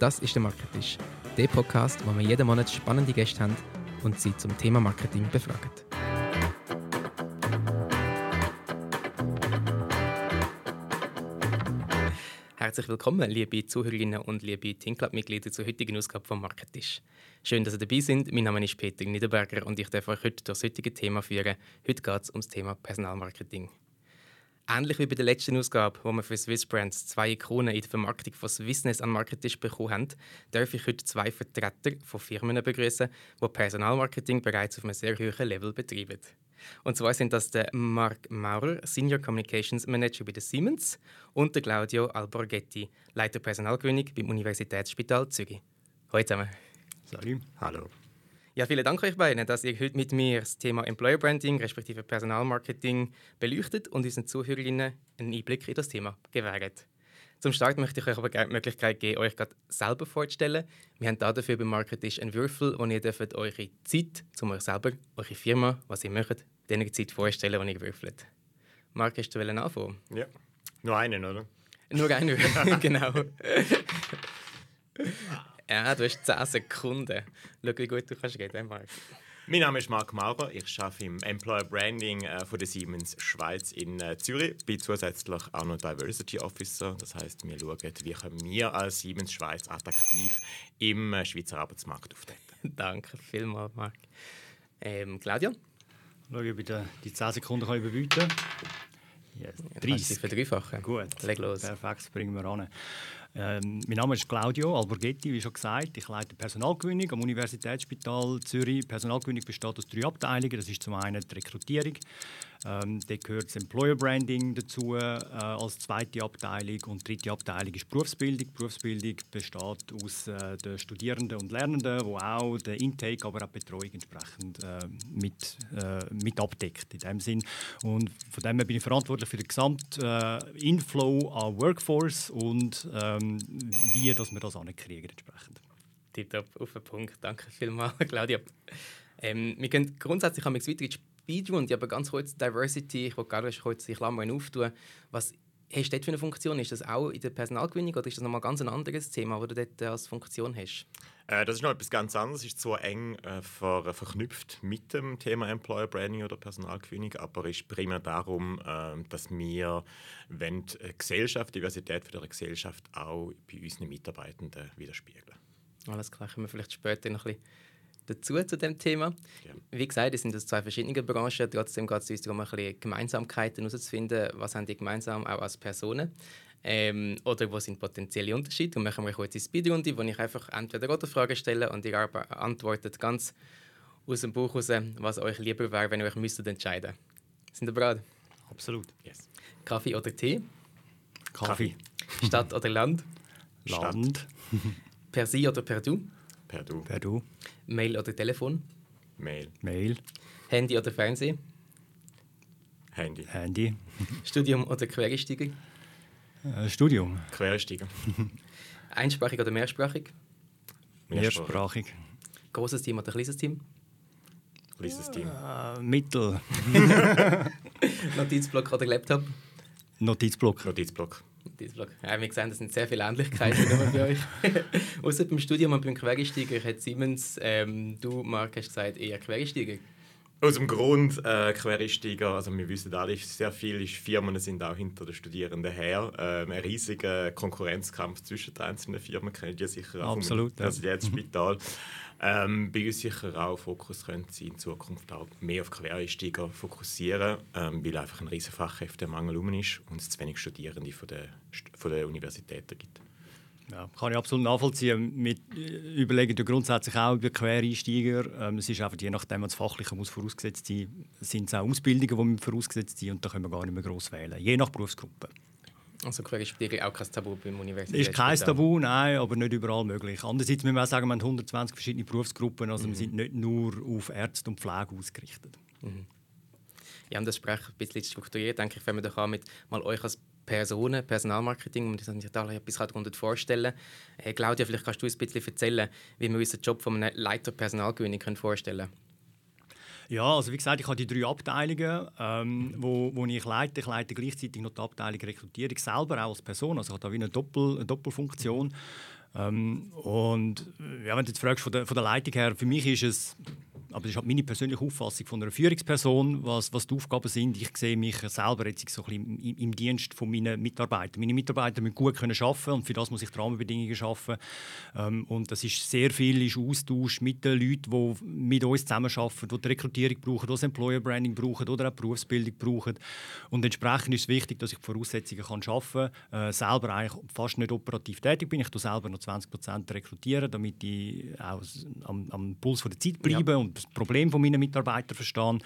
Das ist der Marketisch, der Podcast, wo wir jeden Monat spannende Gäste haben und sie zum Thema Marketing befragen. Herzlich willkommen, liebe Zuhörerinnen und liebe Teamclub-Mitglieder zur heutigen Ausgabe vom Marketisch. Schön, dass ihr dabei sind. Mein Name ist Peter Niederberger und ich darf euch heute durch das heutige Thema führen. Heute geht es um das Thema Personalmarketing. Ähnlich wie bei der letzten Ausgabe, wo wir für Swiss Brands zwei Ikonen in der Vermarktung von Swissness an Marketisch bekommen haben, darf ich heute zwei Vertreter von Firmen begrüßen, die Personalmarketing bereits auf einem sehr hohen Level betreiben. Und zwar sind das der Mark Maurer, Senior Communications Manager bei der Siemens, und der Claudio Alborgetti, Leiter Personalgewinnung beim Universitätsspital Zürich. Hallo zusammen. Salut. Hallo. Ja, vielen Dank euch beiden, dass ihr heute mit mir das Thema Employer Branding respektive Personalmarketing beleuchtet und unseren Zuhörerinnen einen Einblick in das Thema gewährt. Zum Start möchte ich euch aber gerne die Möglichkeit geben, euch gerade selber vorzustellen. Wir haben dafür beim Marketisch einen Würfel und ihr dürft eure Zeit, um euch selber, eure Firma, was ihr möchtet, diese Zeit vorstellen, die ihr würfelt. Marc, hast du anfangen? Ja. Nur einen, oder? Nur einen, genau. Ja, du hast 10 Sekunden. Schau, wie gut du kannst reden, Marc. Mein Name ist Marc Maurer. Ich arbeite im Employer Branding äh, von der Siemens Schweiz in äh, Zürich. Bin zusätzlich auch noch Diversity Officer. Das heißt, wir schauen, wie können wir als Siemens Schweiz attraktiv im äh, Schweizer Arbeitsmarkt auftreten. Danke vielmals, Marc. Ähm, Claudia? Schau, ob ich die 10 Sekunden kann überbieten kann. Yes. 30. Verdreifachen. Gut. Leg los. Perfekt, das bringen wir an. Ähm, mein Name ist Claudio Alborgetti, wie schon gesagt. Ich leite Personalgewinnung am Universitätsspital Zürich. Personalgewinnung besteht aus drei Abteilungen. Das ist zum einen die Rekrutierung, ähm, da gehört das Employer Branding dazu äh, als zweite Abteilung und die dritte Abteilung ist Berufsbildung. Berufsbildung besteht aus äh, den Studierenden und Lernenden, wo auch der Intake, aber auch die Betreuung entsprechend äh, mit, äh, mit abdeckt in dem Sinn. Und von dem her bin ich verantwortlich für den gesamten äh, Inflow an Workforce und ähm, wie dass wir das ankriegen entsprechend. Tipptopp, auf den Punkt. Danke vielmals, Claudia. Ähm, wir können grundsätzlich weiter in die Speedrun, aber ganz kurz Diversity, ich wollte gerade kurz die Klammern auftun. Was hast du dort für eine Funktion? Ist das auch in der Personalgewinnung oder ist das nochmal ganz ein anderes Thema, das du dort als Funktion hast? Äh, das ist noch etwas ganz anderes, ist zwar eng äh, ver verknüpft mit dem Thema Employer Branding oder Personalgewinnung, aber ist primär darum, äh, dass wir wenn die Gesellschaft, die Diversität der Gesellschaft auch bei unseren Mitarbeitenden widerspiegeln. Alles klar, können wir vielleicht später noch ein bisschen dazu zu dem Thema. Ja. Wie gesagt, es sind das zwei verschiedene Branchen. Trotzdem geht es uns darum, ein bisschen Gemeinsamkeiten herauszufinden. Was haben die gemeinsam auch als Personen? Ähm, oder wo sind potenzielle Unterschiede? Und machen wir heute eine Speedrunde, wo ich einfach entweder oder Fragen stelle und ihr antwortet ganz aus dem Buch heraus, was euch lieber wäre, wenn ihr euch müsstet entscheiden Sind ihr bereit? Absolut. Yes. Kaffee oder Tee? Kaffee. Stadt oder Land? Land. per Sie oder per Du? Per Du. Per Du. Mail oder Telefon? Mail. Mail. Handy oder Fernsehen? Handy. Handy. Studium oder Quereinsteiger? Äh, Studium. Quereinsteiger. Einsprachig oder mehrsprachig? Mehrsprachig. Großes Team oder kleines Team? Kleines Team. Äh, Mittel. Notizblock oder Laptop? Notizblock. Notizblock. Notizblock. Ja, wir sehen, es sind sehr viele Ähnlichkeiten bei euch. Außer beim Studium und beim Quereinsteiger hat Siemens, ähm, du, Marc, hast gesagt, eher Quereinsteiger. Aus dem Grund äh, Quereinsteiger, also wir wissen alle, sehr viele Firmen sind auch hinter den Studierenden her. Ähm, ein riesiger Konkurrenzkampf zwischen den einzelnen Firmen kennt ihr sicher auch Absolut, vom Universitätsspital. Ja. Ähm, bei uns sicher auch Fokus könnte sein, in Zukunft auch mehr auf Quereinsteiger fokussieren, ähm, weil einfach ein riesiger Fachkräftemangel um ist und es zu wenig Studierende von den, von den Universitäten gibt. Ja, kann ich absolut nachvollziehen. Wir äh, überlegen ja grundsätzlich auch über Quereinsteiger. Ähm, es ist einfach, je nachdem, was Fachliche muss vorausgesetzt sein sind es auch Ausbildungen, die vorausgesetzt sind und da können wir gar nicht mehr gross wählen. Je nach Berufsgruppe. Also Quereinsteiger auch kein Tabu beim Universität? Ist kein Tabu, nein, aber nicht überall möglich. Andererseits müssen wir auch sagen, wir haben 120 verschiedene Berufsgruppen, also mhm. wir sind nicht nur auf Ärzte und Pflege ausgerichtet. Mhm. Ja, um das Gespräch ein bisschen strukturiert, denke ich, wenn wir doch mit mal euch als Personen, Personalmarketing, um sich da etwas darunter vorstellen äh, Claudia, vielleicht kannst du uns ein bisschen erzählen, wie wir uns den Job von einem Leiter Personalgewinnung vorstellen können. Ja, also wie gesagt, ich habe die drei Abteilungen, ähm, wo, wo ich leite. Ich leite gleichzeitig noch die Abteilung Rekrutierung selber, auch als Person. Also ich habe da wie eine, Doppel, eine Doppelfunktion. Ähm, und ja, wenn du jetzt fragst von der, von der Leitung her, für mich ist es aber das ist halt meine persönliche Auffassung von einer Führungsperson, was, was die Aufgaben sind. Ich sehe mich selber jetzt so ein im, im Dienst von meinen Mitarbeitern. Meine Mitarbeiter müssen gut können arbeiten und für das muss ich die Rahmenbedingungen schaffen. Ähm, und das ist sehr viel ist Austausch mit den Leuten, die mit uns zusammenarbeiten, die die Rekrutierung brauchen, die das Employer Branding brauchen oder auch Berufsbildung brauchen. Und entsprechend ist es wichtig, dass ich die Voraussetzungen kann schaffen kann, äh, selber eigentlich fast nicht operativ tätig bin. Ich selber noch 20 Prozent rekrutieren, damit ich auch am, am Puls von der Zeit bleibe ja. und das Problem von meinen Mitarbeitern verstehen.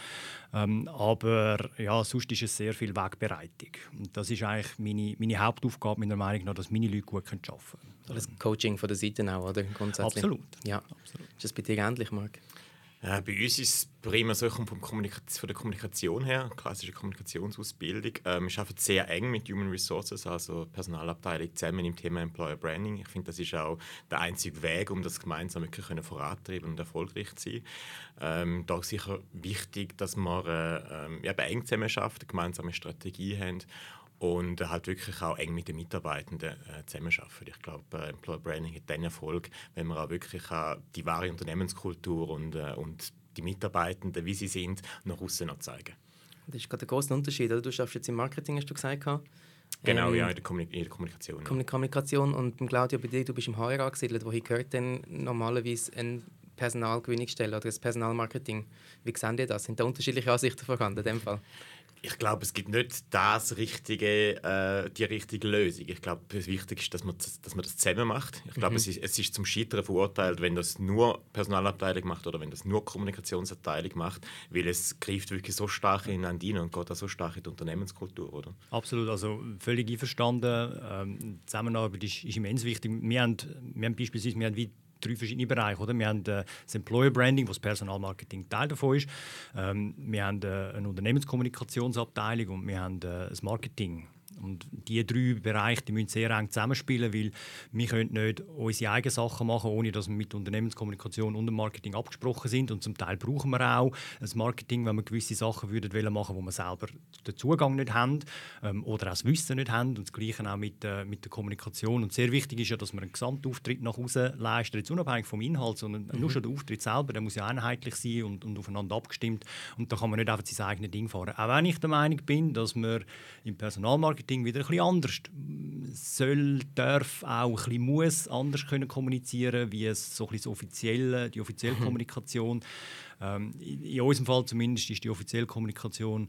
Ähm, aber ja, sonst ist es sehr viel Wegbereitung. Und das ist eigentlich meine, meine Hauptaufgabe, meiner Meinung nach, dass meine Leute gut arbeiten können. Das Coaching von der Seite auch, oder? Grundsätzlich. Absolut. Ja. Absolut. Ist das bei dir ähnlich, Marc? Äh, bei uns ist es prima so Kommunika von der Kommunikation her, klassische Kommunikationsausbildung. Ähm, wir arbeiten sehr eng mit Human Resources, also Personalabteilung, zusammen im Thema Employer Branding. Ich finde, das ist auch der einzige Weg, um das gemeinsam wirklich vorantreiben und erfolgreich zu sein. Ähm, da ist sicher wichtig, dass wir äh, eben eng zusammen eine gemeinsame Strategie haben und halt wirklich auch eng mit den Mitarbeitenden äh, zusammenarbeiten. Ich glaube, äh, Employer Branding hat dann Erfolg, wenn man auch wirklich äh, die wahre Unternehmenskultur und, äh, und die Mitarbeitenden, wie sie sind, nach außen zeigen. Das ist gerade ein großer Unterschied. Oder? Du schaffst jetzt im Marketing, hast du gesagt. Genau, ähm, ja, in der, Kommunik in der Kommunikation. Ja. Kommunikation und beim Claudio, bei dir, du bist im HR angesiedelt. Wohin gehört denn normalerweise ein Personalgewinnungsstelle oder das Personalmarketing? Wie sehen ihr das? Sind da unterschiedliche Ansichten vorhanden in dem Fall? Ich glaube, es gibt nicht das richtige, äh, die richtige Lösung. Ich glaube, das Wichtigste ist, dass man, das, dass man das zusammen macht. Ich glaube, mhm. es, ist, es ist zum Scheitern verurteilt, wenn das nur Personalabteilung macht oder wenn das nur Kommunikationsabteilung macht, weil es greift wirklich so stark ineinander und geht auch so stark in die Unternehmenskultur, oder? Absolut, also völlig einverstanden. Ähm, Zusammenarbeit ist, ist immens wichtig. Wir haben, wir haben beispielsweise wir haben wie drei verschiedene Bereiche. Oder? Wir haben äh, das Employer Branding, wo das Personalmarketing Teil davon ist. Ähm, wir haben äh, eine Unternehmenskommunikationsabteilung und wir haben äh, das Marketing. Und diese drei Bereiche die müssen sehr eng zusammenspielen, weil wir können nicht unsere eigenen Sachen machen, ohne dass wir mit Unternehmenskommunikation und dem Marketing abgesprochen sind. Und zum Teil brauchen wir auch das Marketing, wenn wir gewisse Sachen würden wollen machen, wo wir selber den Zugang nicht haben ähm, oder auch das Wissen nicht haben. Und das Gleiche auch mit, äh, mit der Kommunikation. Und sehr wichtig ist ja, dass wir einen Gesamtauftritt nach außen leisten, jetzt unabhängig vom Inhalt, sondern mhm. nur schon der Auftritt selber, der muss ja einheitlich sein und, und aufeinander abgestimmt. Und da kann man nicht einfach sein eigenes Ding fahren. Auch wenn ich der Meinung bin, dass wir im Personalmarketing Marketing wieder ein bisschen anders soll, darf, auch ein bisschen muss anders können kommunizieren, wie es so ein bisschen offizielle, die offizielle mhm. Kommunikation. Ähm, in unserem Fall zumindest ist die offizielle Kommunikation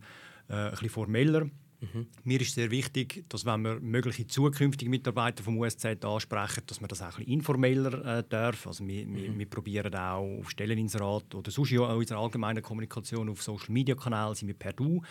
äh, ein bisschen formeller. Mhm. Mir ist sehr wichtig, dass wenn wir mögliche zukünftige Mitarbeiter vom USZ ansprechen, dass man das auch ein bisschen informeller äh, darf. Also wir, mhm. wir, wir probieren auch auf Stelleninserat oder sonst in unserer allgemeinen Kommunikation auf Social Media Kanälen sind wir per Du.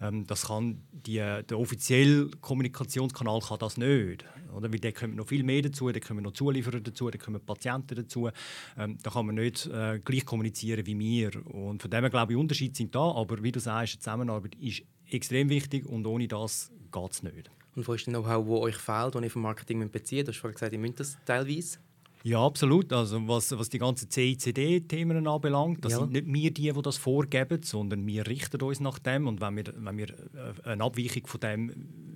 Ähm, das kann die, der offizielle Kommunikationskanal kann das nicht, oder? Weil da kommen noch viel mehr dazu, da kommen noch Zulieferer dazu, da kommen Patienten dazu. Ähm, da kann man nicht äh, gleich kommunizieren wie wir. Und von dem her glaube ich Unterschiede sind da, aber wie du sagst, die Zusammenarbeit ist extrem wichtig und ohne das geht es nicht. Und wo ist das Know-how, das euch fehlt, das ihr vom Marketing bezieht? Du hast vorhin gesagt, ihr müsst das teilweise. Ja, absolut. Also was, was die ganzen CICD-Themen anbelangt, das ja. sind nicht wir die, die das vorgeben, sondern wir richten uns nach dem. Und wenn wir, wenn wir äh, eine Abweichung von dem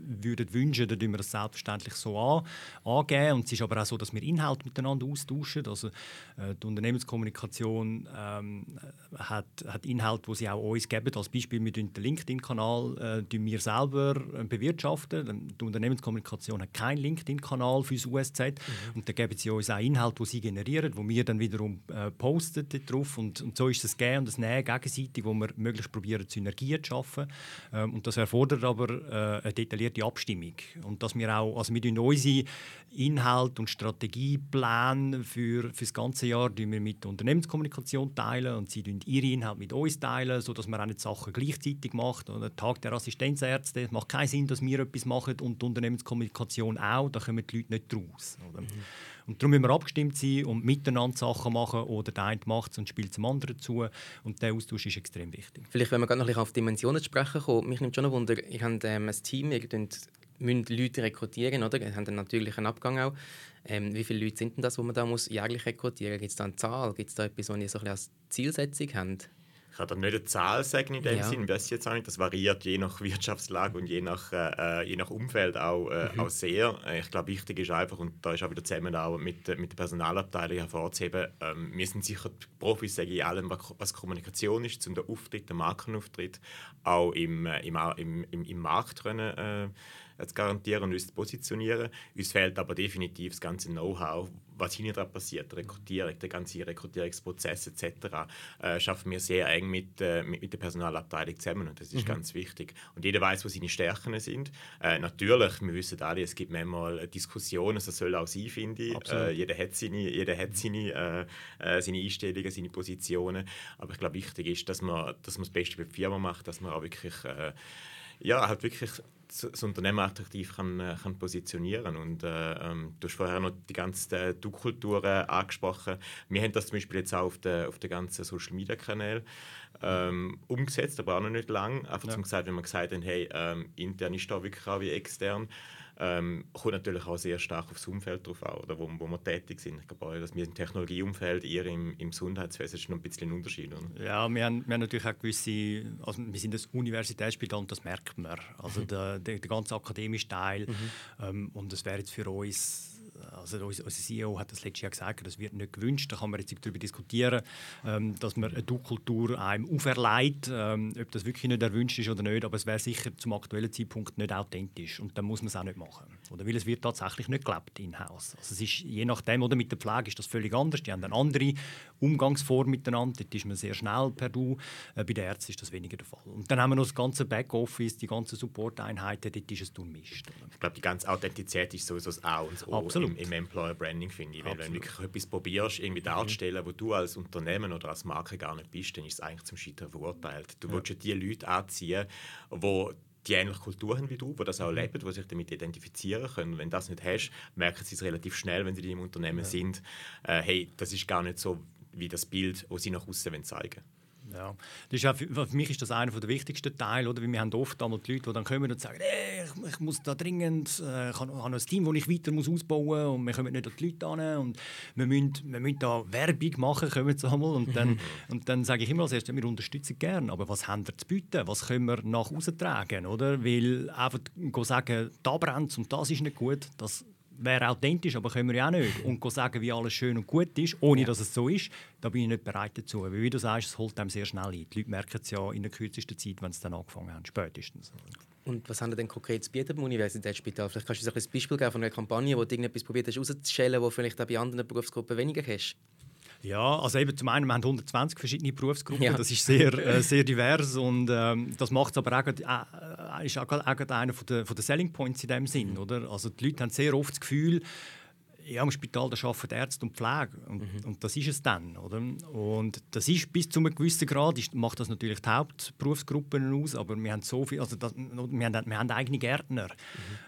würden wünschen, dann tun wir das selbstverständlich so an, angeben. Und es ist aber auch so, dass wir Inhalte miteinander austauschen. Also äh, die Unternehmenskommunikation ähm, hat, hat Inhalte, die sie auch uns geben. Als Beispiel mit dem LinkedIn-Kanal äh, wir selber äh, bewirtschaften. Die Unternehmenskommunikation hat keinen LinkedIn-Kanal für das USZ. Mhm. Und da geben sie uns auch Inhalte Inhalte, die sie generieren, die wir dann wiederum äh, posten drauf. Und, und so ist das Gehen und das Nehmen gegenseitig, wo wir möglichst probieren, Synergien zu schaffen. Ähm, und das erfordert aber äh, eine detaillierte Abstimmung. Und dass wir auch, also wir unsere Inhalte und Strategiepläne für, für das ganze Jahr wir mit der Unternehmenskommunikation teilen und sie teilen ihre Inhalte mit uns teilen, sodass man auch nicht Sachen gleichzeitig macht. Und Tag der Assistenzärzte es macht keinen Sinn, dass wir etwas machen und die Unternehmenskommunikation auch, da kommen die Leute nicht raus. Oder? Mhm. Und darum müssen wir abgestimmt sein und miteinander Sachen machen oder der eine macht es und spielt zum anderen zu. Und der Austausch ist extrem wichtig. Vielleicht, wenn wir gerade noch auf Dimensionen sprechen kommen, mich nimmt schon ein Wunder, ihr habt ähm, ein Team, ihr müsst Leute rekrutieren, oder? Ihr habt einen natürlichen Abgang auch. Ähm, wie viele Leute sind denn das, wo man da muss jährlich rekrutieren muss? Gibt es da eine Zahl? Gibt es da etwas, was ihr so ein als Zielsetzung habt? Kann da nicht eine Zahl sagen in dem ja. Sinn, weiß jetzt auch nicht. Das variiert je nach Wirtschaftslage und je nach, äh, je nach Umfeld auch, äh, mhm. auch sehr. Ich glaube, wichtig ist einfach, und da ist auch wieder zusammen auch mit, mit der Personalabteilung hervorzuheben, ähm, wir sind sicher die Profis sage ich, in allem, was Kommunikation ist, zum Auftritt, den Markenauftritt, auch im, äh, im, im, im, im Markt können, äh, zu garantieren und uns zu positionieren. Uns fehlt aber definitiv das ganze Know-how, was hinten dran passiert, Rekrutierung, der ganze Rekrutierungsprozess etc. Äh, schaffen wir sehr eng mit, äh, mit, mit, der Personalabteilung zusammen und das ist mhm. ganz wichtig. Und jeder weiß, wo seine Stärken sind. Äh, natürlich, wir wissen alle, es gibt manchmal Diskussionen, das soll auch sein, finde ich. Äh, jeder hat seine, jeder hat seine, äh, äh, seine Einstellungen, seine Positionen. Aber ich glaube, wichtig ist, dass man, dass man das Beste für die Firma macht, dass man auch wirklich ja, halt wirklich das Unternehmen attraktiv kann, äh, kann positionieren und äh, ähm, Du hast vorher noch die ganze Du-Kultur angesprochen. Wir haben das zum Beispiel jetzt auch auf den, auf den ganzen Social-Media-Kanälen ähm, umgesetzt, aber auch noch nicht lang. Einfach ja. zum gesagt, wenn wir gesagt haben, hey, ähm, intern ist da wirklich auch wie extern. Ähm, kommt natürlich auch sehr stark aufs Umfeld drauf an, oder wo, wo wir tätig sind. Ich glaube dass wir im Technologieumfeld, ihr im, im Gesundheitswesen, ist noch ein bisschen ein Unterschied. Oder? Ja, wir haben, wir haben natürlich auch gewisse, also wir sind das Universitätsspital und das merkt man. Also mhm. der, der, der ganze akademische Teil mhm. ähm, und das wäre jetzt für uns also unser CEO hat das letztes Jahr gesagt, das wird nicht gewünscht. Da kann man jetzt darüber diskutieren, ähm, dass man eine Du-Kultur einem auferlegt, ähm, ob das wirklich nicht erwünscht ist oder nicht. Aber es wäre sicher zum aktuellen Zeitpunkt nicht authentisch und dann muss man es auch nicht machen. Oder weil es wird tatsächlich nicht gelebt in-house. Also es ist je nachdem oder mit der Pflege ist das völlig anders. Die haben eine andere Umgangsform miteinander. Dort ist man sehr schnell per Du. Äh, bei den Ärzten ist das weniger der Fall. Und dann haben wir noch das ganze Backoffice, die ganzen Support-Einheiten. Dort ist es durchmischt. Ich glaube, die ganze Authentizität ist sowieso das A und das O Absolut. im, im Employer Branding, finde ich. Wenn du wirklich etwas probierst, irgendwie mhm. darzustellen, wo du als Unternehmen oder als Marke gar nicht bist, dann ist es eigentlich zum Scheitern verurteilt. Du ja. willst ja die Leute anziehen, die die ähnliche Kultur haben wie du, die das auch mhm. leben, die sich damit identifizieren können. Wenn du das nicht hast, merken sie es relativ schnell, wenn sie im Unternehmen ja. sind, äh, hey, das ist gar nicht so wie das Bild, das sie nach außen zeigen wollen. Ja. Das ist auch, für, für mich ist das einer der wichtigsten Teile. Oder? Weil wir haben oft einmal die Leute, die dann kommen und sagen, hey, ich, ich, muss da dringend, äh, ich habe, ein Team, das ich weiter muss ausbauen muss und wir kommen nicht an die Leute an und wir müssen, wir müssen da Werbung machen, kommen sie einmal. Und dann, und dann sage ich immer als erstes, wir unterstützen gerne, aber was haben wir zu bieten? Was können wir nach außen tragen? Oder? Weil einfach sagen, da brennt und das ist nicht gut, das wäre authentisch, aber können wir ja auch nicht. Und sagen, wie alles schön und gut ist, ohne ja. dass es so ist, da bin ich nicht bereit dazu. Weil wie du sagst, es holt einem sehr schnell ein. Die Leute merken es ja in der kürzesten Zeit, wenn sie dann angefangen haben, spätestens. Und was haben Sie denn konkret zu bieten beim Universitätsspital? Vielleicht kannst du uns ein Beispiel geben von einer Kampagne, wo du irgendetwas probiert hast rauszustellen, wo vielleicht auch bei anderen Berufsgruppen weniger hast. Ja, also eben zum einen, wir haben 120 verschiedene Berufsgruppen, ja. das ist sehr, äh, sehr divers und ähm, das macht es aber auch, äh, ist auch, auch einer von der, von der Selling Points in dem Sinn, oder? Also die Leute haben sehr oft das Gefühl, ja, im Spital da arbeiten Ärzte und Pflege und, mhm. und, das ist es dann, oder? Und das ist bis zu einem gewissen Grad ist, macht das natürlich die Hauptberufsgruppen aus, aber wir haben so viel, also das, wir, haben, wir haben eigene Gärtner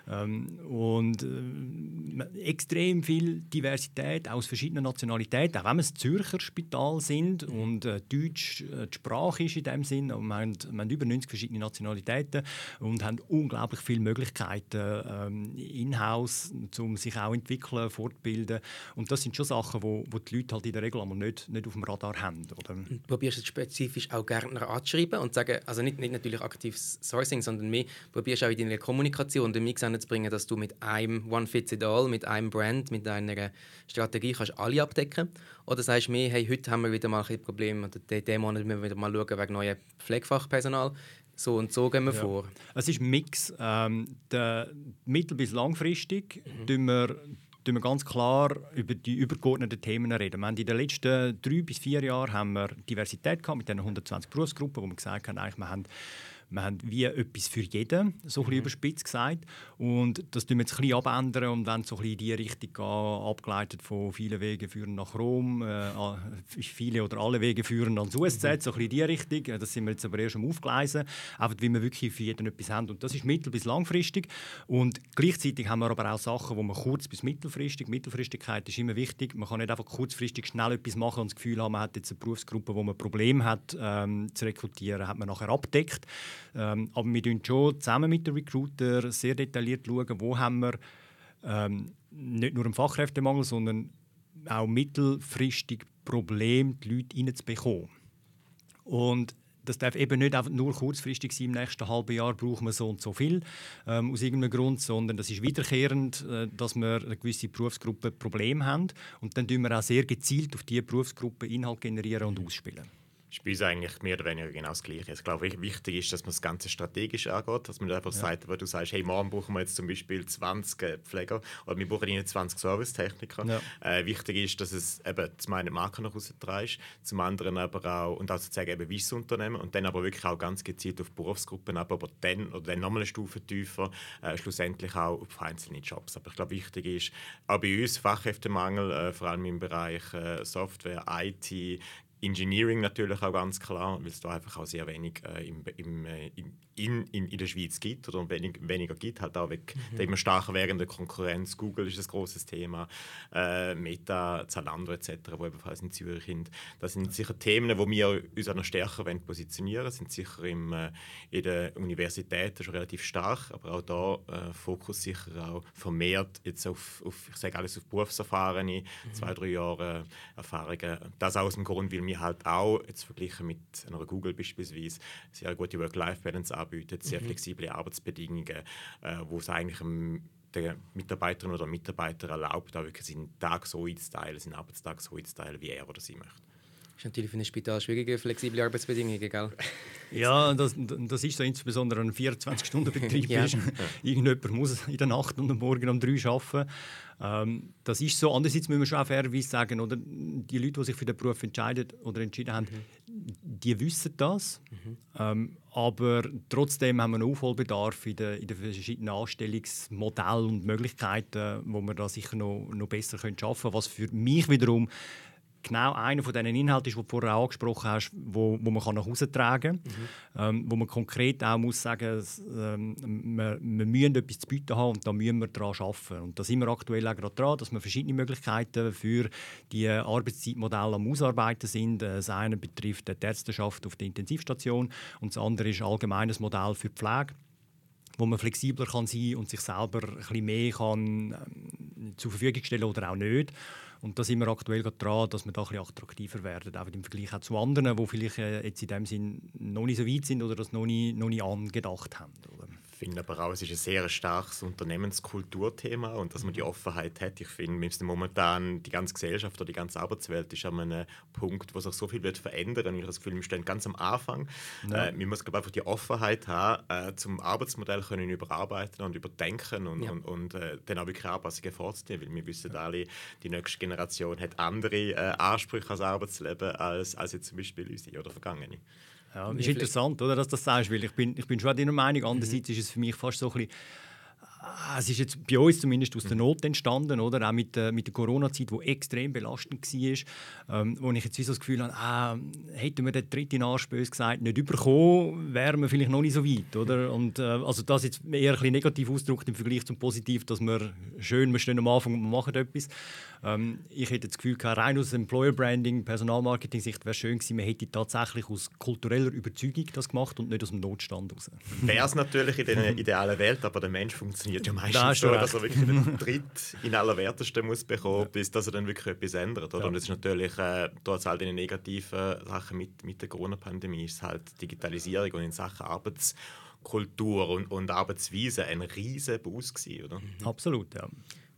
mhm. ähm, und äh, extrem viel Diversität aus verschiedenen Nationalitäten, auch wenn wir ein Zürcher Spital sind mhm. und äh, Deutsch äh, die Sprache ist in dem Sinn, wir haben, wir haben über 90 verschiedene Nationalitäten und haben unglaublich viele Möglichkeiten ähm, in-house, um sich auch entwickeln, fortbilden. Und das sind schon Sachen, wo, wo die Leute halt in der Regel nicht, nicht auf dem Radar haben. Oder? Probierst du spezifisch auch Gärtner anzuschreiben und sagen, also nicht, nicht natürlich aktives Sourcing, sondern mehr probierst auch in deiner Kommunikation den Mix anzubringen, dass du mit einem One Fits It All, mit einem Brand, mit einer Strategie kannst alle abdecken oder sagst du mehr, hey, heute haben wir wieder mal ein Problem oder diesen Monat müssen wir wieder mal schauen wegen neuem Pflegefachpersonal so und so gehen wir ja. vor. Es ist ein Mix. Ähm, mittel- bis langfristig mhm. wir tun wir ganz klar über die übergeordneten Themen reden. Wir haben in den letzten drei bis vier Jahren haben wir Diversität gehabt mit den 120 Berufsgruppen, wo wir gesagt haben, eigentlich, wir haben wir haben wie etwas für jeden, so ein bisschen mhm. überspitzt gesagt. Und das tun wir jetzt ein bisschen abändern und dann so ein bisschen in die Richtung gehen, abgeleitet von vielen Wegen führen nach Rom, äh, viele oder alle Wege führen ans USZ, mhm. so ein bisschen in die Richtung. Das sind wir jetzt aber erst am Aufgleisen, einfach wie wir wirklich für jeden etwas haben. Und das ist mittel- bis langfristig. Und gleichzeitig haben wir aber auch Sachen, wo man kurz- bis mittelfristig, Mittelfristigkeit ist immer wichtig, man kann nicht einfach kurzfristig schnell etwas machen und das Gefühl haben, man hat jetzt eine Berufsgruppe, wo man ein Problem hat ähm, zu rekrutieren, hat man nachher abdeckt. Ähm, aber wir schauen schon zusammen mit den Recruiter sehr detailliert schauen, wo haben wir ähm, nicht nur einen Fachkräftemangel, sondern auch mittelfristig Probleme, die Leute reinzubekommen. Und das darf eben nicht nur kurzfristig sein, im nächsten halben Jahr brauchen wir so und so viel ähm, aus irgendeinem Grund, sondern das ist wiederkehrend, äh, dass wir eine gewisse Berufsgruppe Probleme haben und dann tun wir auch sehr gezielt auf diese Berufsgruppe Inhalt generieren und ausspielen ist bei uns eigentlich mehr oder weniger genau das Gleiche. Ich glaube, wichtig ist, dass man das Ganze strategisch angeht, dass man einfach ja. sagt, wo du sagst, hey, morgen brauchen wir jetzt zum Beispiel 20 äh, Pfleger oder wir brauchen 20 Servicetechniker. Ja. Äh, wichtig ist, dass es eben zum einen Marken nach Hause trägst, zum anderen aber auch, und auch sozusagen eben wie Unternehmen und dann aber wirklich auch ganz gezielt auf Berufsgruppen, aber dann oder dann nochmal eine Stufe tiefer, äh, schlussendlich auch auf einzelne Jobs. Aber ich glaube, wichtig ist, auch bei uns Fachkräftemangel, äh, vor allem im Bereich äh, Software, IT, Engineering natürlich auch ganz klar, weil es da einfach auch sehr wenig äh, im, im, äh, in, in, in, der Schweiz gibt oder wenig, weniger gibt, halt auch wegen mhm. der immer stärker werdenden Konkurrenz. Google ist ein großes Thema, äh, Meta, Zalando etc., wo ebenfalls in Zürich sind. Das sind sicher Themen, wo wir uns auch noch stärker positionieren wollen, sind sicher im, äh, in der Universität schon relativ stark, aber auch da äh, Fokus sicher auch vermehrt jetzt auf, auf ich sage alles auf Berufserfahrene, mhm. zwei, drei Jahre Erfahrungen. Das aus dem Grund, weil wir halt auch, jetzt verglichen mit einer Google beispielsweise, sehr gute Work-Life-Balance anbietet, sehr mhm. flexible Arbeitsbedingungen, äh, wo es eigentlich der Mitarbeiterin oder Mitarbeiter erlaubt, auch wirklich seinen Tag so einzuteilen, seinen Arbeitstag so einzuteilen, wie er oder sie möchte. Das ist natürlich für ein Spital schwierige, flexible Arbeitsbedingungen, gell? Ja, das, das ist so insbesondere ein 24-Stunden-Betrieb. ja. Irgendjemand muss in der Nacht und am Morgen um drei arbeiten. Ähm, das ist so. Andererseits müssen wir schon auch fairerweise sagen, oder? die Leute, die sich für den Beruf entscheiden oder entschieden haben, mhm. die wissen das. Mhm. Ähm, aber trotzdem haben wir einen Aufholbedarf in den, in den verschiedenen Anstellungsmodellen und Möglichkeiten, wo wir da sicher noch, noch besser können schaffen können. Was für mich wiederum genau einer von diesen Inhalten ist, den du vorher angesprochen hast, wo, wo man nach Hause tragen kann. Mhm. Ähm, wo man konkret auch muss sagen ähm, wir, wir müssen etwas zu bieten haben und da müssen wir daran arbeiten. Und da sind wir aktuell auch gerade dran, dass wir verschiedene Möglichkeiten für die Arbeitszeitmodelle am Ausarbeiten sind. Das eine betrifft die Ärzteschaft auf der Intensivstation und das andere ist ein allgemeines Modell für die Pflege wo man flexibler kann sein und sich selber ein bisschen mehr kann, ähm, zur Verfügung stellen oder auch nicht. Und da sind wir aktuell dran, dass wir da ein bisschen attraktiver werden, auch im Vergleich auch zu anderen, die vielleicht äh, jetzt in dem Sinn noch nicht so weit sind oder das noch nicht, noch nicht angedacht haben. Oder? Finde aber auch, es ist ein sehr starkes Unternehmenskulturthema und dass man die mhm. Offenheit hat. Ich finde, momentan die ganze Gesellschaft oder die ganze Arbeitswelt ist an einem Punkt, wo sich so viel wird verändern. Ich habe das Gefühl, wir stehen ganz am Anfang. Ja. Äh, wir müssen glaube einfach die Offenheit haben, äh, zum Arbeitsmodell können überarbeiten und überdenken und, ja. und, und äh, dann auch wirklich Anpassungen vorzunehmen, weil wir wissen ja. alle, die nächste Generation hat andere äh, Ansprüche als Arbeitsleben als, als jetzt zum Beispiel unsere oder vergangene. Ja, ist interessant, oder, dass du das sagst, weil ich bin, ich bin schon deiner Meinung. Andererseits mhm. ist es für mich fast so ein bisschen Ah, es ist jetzt bei uns zumindest aus der mhm. Not entstanden, oder? auch mit, äh, mit der Corona-Zeit, die extrem belastend war, ähm, wo ich jetzt wie so das Gefühl habe, ah, hätten wir den dritten Nachspöß gesagt, nicht überkommen, wären wir vielleicht noch nicht so weit. Oder? Und, äh, also das jetzt eher ein bisschen negativ ausgedrückt im Vergleich zum Positiv, dass wir schön, wir stehen am Anfang und wir machen etwas. Ähm, ich hätte das Gefühl, rein aus Employer Branding, Personalmarketing-Sicht wäre es schön gewesen, man hätte tatsächlich aus kultureller Überzeugung das gemacht und nicht aus dem Notstand heraus. Wäre es natürlich in der idealen Welt, aber der Mensch funktioniert ja meistens da so, dass er wirklich den Tritt in allerwertesten muss bekommen, ja. bis dass er dann wirklich etwas ändert. Oder? Ja. Und das ist natürlich, äh, trotz all den negativen Sachen mit, mit der Corona-Pandemie, ist halt Digitalisierung und in Sachen Arbeitskultur und, und Arbeitsweise ein riesiger Boost gewesen, oder? Absolut, ja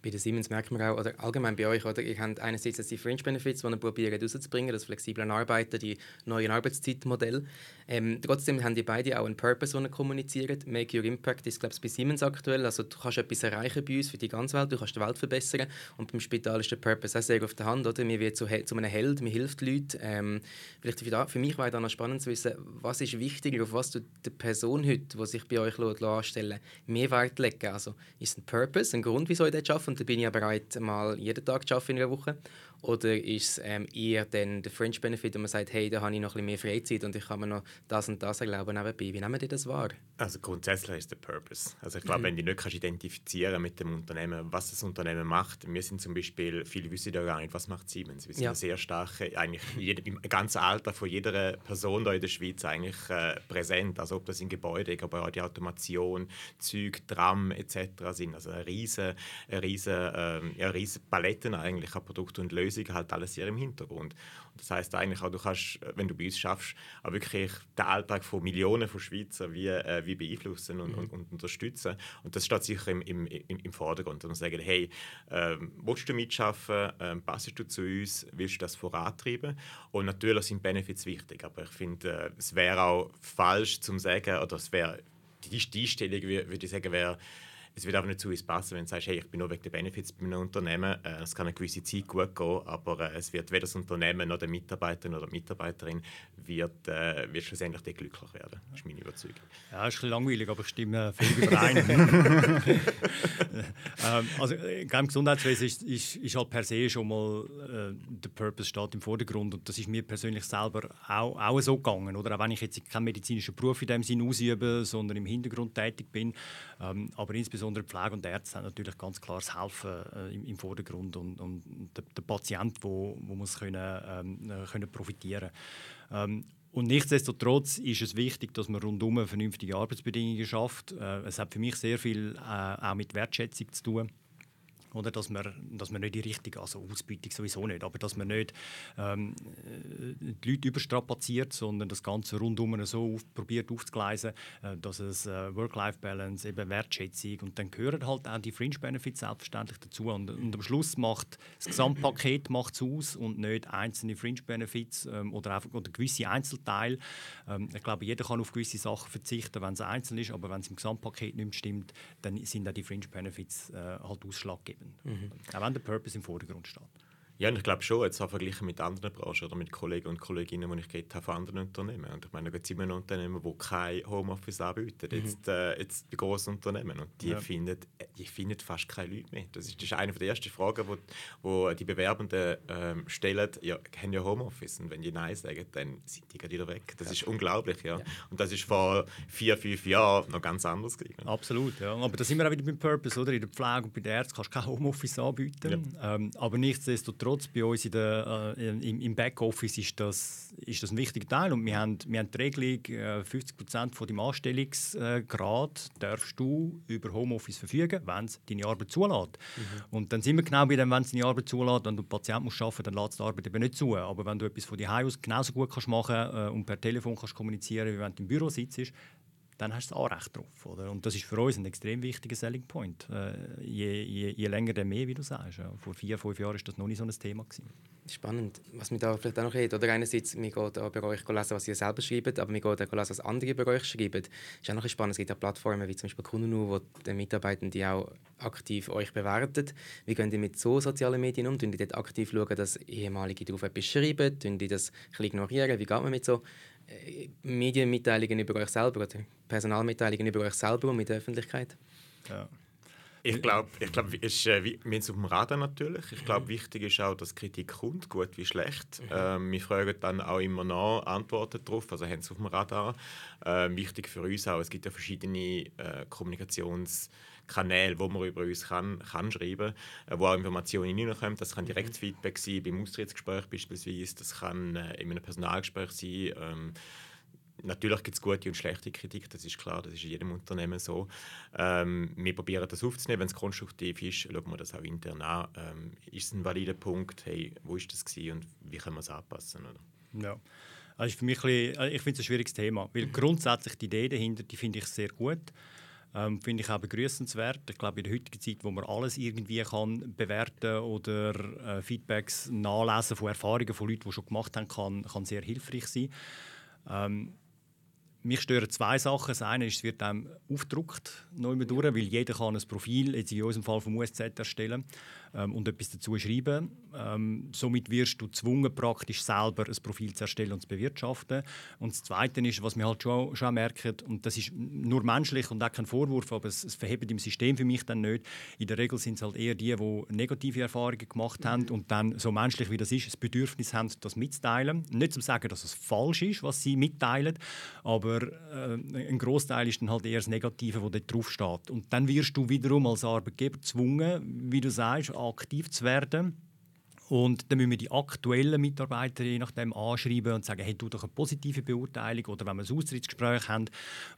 bei der Siemens merkt man auch, oder allgemein bei euch, oder, ihr habt einerseits die Fringe Benefits, die ihr probiert rauszubringen, das flexible Arbeiten, die neuen Arbeitszeitmodelle. Ähm, trotzdem haben die beide auch einen Purpose, den ihr kommuniziert. Make Your Impact ist, glaube ich, bei Siemens aktuell. Also du kannst etwas erreichen bei uns für die ganze Welt, du kannst die Welt verbessern. Und beim Spital ist der Purpose auch sehr auf der Hand. Oder? Wir werden zu, zu einem Held, man hilft Leuten. Ähm, vielleicht für, für mich wäre dann spannend zu wissen, was ist wichtiger, auf was du der Person heute, die sich bei euch anstellen mehr Wert legen. Also ist ein Purpose, ein Grund, wieso ich das arbeite? Und da bin ich ja bereit, mal jeden Tag zu arbeiten in einer Woche. Oder ist es ähm, eher dann der Fringe Benefit, wo man sagt, hey, da habe ich noch ein bisschen mehr Freizeit und ich kann mir noch das und das erlauben nebenbei. Wie nehmen die das wahr? Also grundsätzlich ist der Purpose. Also ich glaube, mhm. wenn du nicht kannst identifizieren mit dem Unternehmen, was das Unternehmen macht. Wir sind zum Beispiel, viele wissen ja gar nicht, was macht Siemens. Wir sind ja. sehr stark, eigentlich jede, im ganzen Alter von jeder Person da in der Schweiz eigentlich äh, präsent. Also ob das in Gebäuden, aber auch die Automation, Züg, Tram etc. sind. Also eine riesige, eine riesige, äh, riesige Paletten eigentlich an Produkten und Lösungen Lösungen halt alles sehr im Hintergrund. Und das heißt eigentlich auch, du kannst, wenn du bei uns schaffst, auch wirklich den Alltag von Millionen von Schweizer wie, äh, wie beeinflussen und, mhm. und, und, unterstützen. Und das steht sicher im, im, im, im Vordergrund. Man sagen, hey, ähm, willst du mitschaffen, ähm, passest du zu uns, willst du das vorantreiben? Und natürlich sind Benefits wichtig, aber ich finde, äh, es wäre auch falsch zu sagen, oder es wäre die, die Einstellung, würde ich sagen, wäre es wird einfach nicht zu uns passen, wenn du sagst, hey, ich bin nur wegen der Benefits bei einem Unternehmen. Äh, es kann eine gewisse Zeit gut gehen, aber äh, es wird weder das Unternehmen noch der Mitarbeiter oder die Mitarbeiterin wird, äh, wird schlussendlich glücklich werden. Das ist meine Überzeugung. Ja, ist ein bisschen langweilig, aber ich stimme völlig überein. ähm, also äh, im Gesundheitswesen ist, ist, ist, halt per se schon mal äh, der Purpose steht im Vordergrund und das ist mir persönlich selber auch, auch so gegangen. Oder? Auch wenn ich jetzt keinen medizinischen Beruf in dem Sinn ausübe, sondern im Hintergrund tätig bin, ähm, aber insbesondere Pflege und Ärzte haben natürlich ganz klar das Helfen äh, im, im, Vordergrund und, und der, der, Patient, wo, wo muss können, ähm, äh, können profitieren. Ähm, und nichtsdestotrotz ist es wichtig, dass man rundum vernünftige Arbeitsbedingungen schafft. Äh, es hat für mich sehr viel äh, auch mit Wertschätzung zu tun. Oder dass man, dass man nicht die richtige, also Ausbeutung sowieso nicht, aber dass man nicht ähm, die Leute überstrapaziert, sondern das Ganze rundum so auf, probiert aufzugleisen, äh, dass es äh, Work-Life-Balance, eben Wertschätzung und dann gehören halt auch die Fringe-Benefits selbstverständlich dazu und, und, am Schluss macht das Gesamtpaket macht's aus und nicht einzelne Fringe-Benefits ähm, oder, einfach, oder gewisse Einzelteile. Ähm, ich glaube, jeder kann auf gewisse Sachen verzichten, wenn es einzeln ist, aber wenn es im Gesamtpaket nicht stimmt, dann sind auch die Fringe-Benefits äh, halt ausschlaggebend bleiben. Mhm. Auch wenn der Purpose im Vordergrund steht. Ja, und ich glaube schon, jetzt auch verglichen mit anderen Branchen oder mit Kollegen und Kolleginnen, die ich geredet habe von anderen Unternehmen. Und ich meine, da gibt es immer noch Unternehmen, die kein Homeoffice anbieten. Mhm. Jetzt, äh, jetzt bei grossen Unternehmen. Und die, ja. finden, die finden fast keine Leute mehr. Das ist, das ist eine der ersten Fragen, die wo die Bewerbenden ähm, stellen. Ja, haben ja Homeoffice? Und wenn die Nein sagen, dann sind die gerade wieder weg. Das ja. ist unglaublich. Ja. ja. Und das ist vor vier, fünf Jahren noch ganz anders gewesen. Absolut, ja. Aber da sind wir auch wieder beim Purpose, oder? In der Pflege und bei den Ärzten kannst du kein Homeoffice anbieten. Ähm, aber nichtsdestotrotz nichtsdestotrotz bei uns der, äh, im, im Backoffice ist das, ist das ein wichtiger Teil und wir haben, wir haben die Regelung, äh, 50 Prozent von deinem Anstellungsgrad darfst du über Homeoffice verfügen, wenn es deine Arbeit zulässt. Mhm. Und dann sind wir genau bei dem, wenn es deine Arbeit zulässt, wenn du Patient musst arbeiten, dann lässt die Arbeit eben nicht zu. Aber wenn du etwas von dir aus genauso gut kannst machen äh, und per Telefon kannst kommunizieren, wie wenn du im Büro sitzt, dann hast du das Anrecht drauf. Oder? Und das ist für uns ein extrem wichtiger Selling Point. Äh, je, je, je, länger, desto mehr, wie du sagst. Ja. Vor vier, fünf Jahren war das noch nicht so ein Thema. Gewesen. Spannend, was mir da vielleicht auch noch redet. Oder einerseits, wir gehen auch bei euch lesen, was ihr selber schreibt, aber wir gehen auch lesen, was andere bei euch schreiben. Das ist auch noch spannend. Es gibt ja Plattformen wie zum Beispiel Kununu, wo die Mitarbeitenden auch aktiv euch bewerten. Wie gehen ihr mit so sozialen Medien um? Schauen die dort aktiv schauen, dass ehemalige darauf etwas schreiben? Schauen die das ein bisschen ignorieren? Wie geht man mit so Medienmitteilungen über euch selber oder Personalmitteilungen über euch selber und mit der Öffentlichkeit? Ja. Ich glaube, ich glaub, ist, äh, wir sind auf dem Radar natürlich. Ich glaube, mhm. wichtig ist auch, dass Kritik kommt, gut wie schlecht. Mhm. Ähm, wir fragen dann auch immer nach Antworten darauf, also haben sie auf dem Radar. Ähm, wichtig für uns auch, es gibt ja verschiedene äh, Kommunikations- Kanäle, wo man über uns kann, kann schreiben kann, äh, wo auch Informationen hineinkommen. Das kann direkt mhm. Feedback sein, beim Austrittsgespräch beispielsweise, das kann äh, in einem Personalgespräch sein. Ähm, Natürlich gibt es gute und schlechte Kritik, das ist klar, das ist in jedem Unternehmen so. Ähm, wir probieren das aufzunehmen, wenn es konstruktiv ist, schauen wir das auch intern an. Ähm, ist es ein valider Punkt, hey, wo ist das gewesen und wie können wir es anpassen? Oder? Ja. Also für mich bisschen, äh, ich finde es ein schwieriges Thema, weil grundsätzlich die Idee dahinter, die finde ich sehr gut. Ähm, Finde ich auch begrüßenswert. Ich glaube, in der heutigen Zeit, wo man alles irgendwie kann bewerten oder äh, Feedbacks nachlesen von Erfahrungen von Leuten, die schon gemacht haben, kann, kann sehr hilfreich sein. Ähm, mich stören zwei Sachen. Das eine ist, es wird einem aufgedruckt, durch, weil jeder kann ein Profil, jetzt in unserem Fall vom USZ, erstellen ähm, und etwas dazu schreiben. Ähm, somit wirst du gezwungen, praktisch selber ein Profil zu erstellen und zu bewirtschaften. Und das Zweite ist, was wir halt schon, schon merken, und das ist nur menschlich und auch kein Vorwurf, aber es, es verhebt im System für mich dann nicht. In der Regel sind es halt eher die, die negative Erfahrungen gemacht haben und dann, so menschlich wie das ist, das Bedürfnis haben, das mitzuteilen. Nicht zu sagen, dass es falsch ist, was sie mitteilen, aber äh, ein Großteil ist dann halt eher das Negative, das dort drauf steht. Und dann wirst du wiederum als Arbeitgeber gezwungen, wie du sagst, aktiv zu werden Und dann müssen wir die aktuellen Mitarbeiter je nachdem anschreiben und sagen, hey, du doch eine positive Beurteilung oder wenn wir ein Austrittsgespräch haben,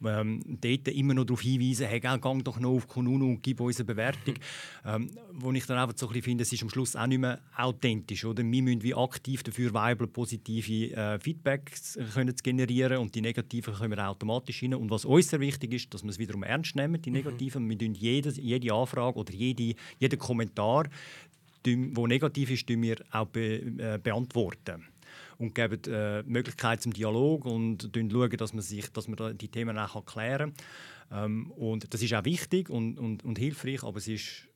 ähm, dort immer noch darauf hinweisen, hey, geh, doch noch auf Kununu und gib uns eine Bewertung. ähm, wo ich dann einfach so ein bisschen finde, es ist am Schluss auch nicht mehr authentisch. Oder? Wir müssen wie aktiv dafür weibeln, positive äh, Feedbacks können zu generieren und die negativen kommen automatisch rein. Und was uns sehr wichtig ist, dass wir es wiederum ernst nehmen, die mhm. negativen. Mhm. Wir jede, jede Anfrage oder jede, jeden Kommentar der negativ ist, wir auch be äh, beantworten und geben äh, Möglichkeit zum Dialog und schauen, dass man, sich, dass man die Themen auch klären kann. Ähm, und das ist auch wichtig und, und, und hilfreich, aber es ist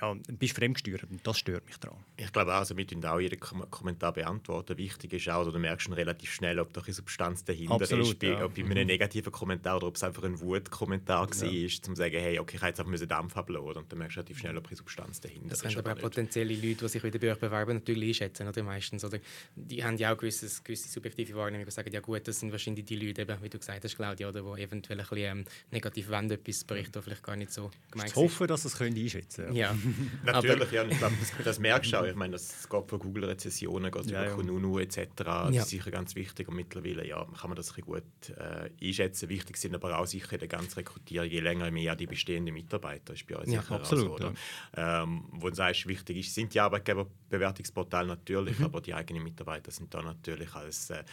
ja, bist fremdgesteuert und das stört mich daran. Ich glaube auch, also wir beantworten auch jeden Kom Kommentar beantworten. Wichtig ist auch, du merkst schon relativ schnell, ob da eine Substanz dahinter Absolut, ist, bei, ja. ob bei einem mhm. negativen Kommentar oder ob es einfach ein Wutkommentar ja. war, um zu sagen, hey, okay, ich jetzt einfach Dampf abladen und dann merkst du relativ schnell, ob eine Substanz dahinter das ist. Das können aber auch potenzielle Leute, die sich wieder bei euch bewerben, natürlich einschätzen, oder meistens. Oder die haben ja auch gewisses, gewisse subjektive Wahrnehmung, die sagen, ja gut, das sind wahrscheinlich die Leute, eben, wie du gesagt hast, Claudia, oder, die eventuell ein bisschen ähm, negativ wollen, etwas berichten, vielleicht gar nicht so gemeint Ich hoffe, dass sie es einschätzen können. Ja. Natürlich, ja, ich glaube, das, das, merkst du auch. Ich meine, das geht von Google-Rezessionen, geht ja, über ja. Kununu etc. Das ja. ist sicher ganz wichtig und mittlerweile ja, kann man das ein gut äh, einschätzen. Wichtig sind aber auch sicher der ganzen Rekrutierung, je länger, je mehr die bestehenden Mitarbeiter. Das ist bei uns ja, absolut, so, ja. ähm, Wo du sagst, wichtig ist, sind die Arbeitgeberbewertungsportale natürlich, mhm. aber die eigenen Mitarbeiter sind da natürlich als äh,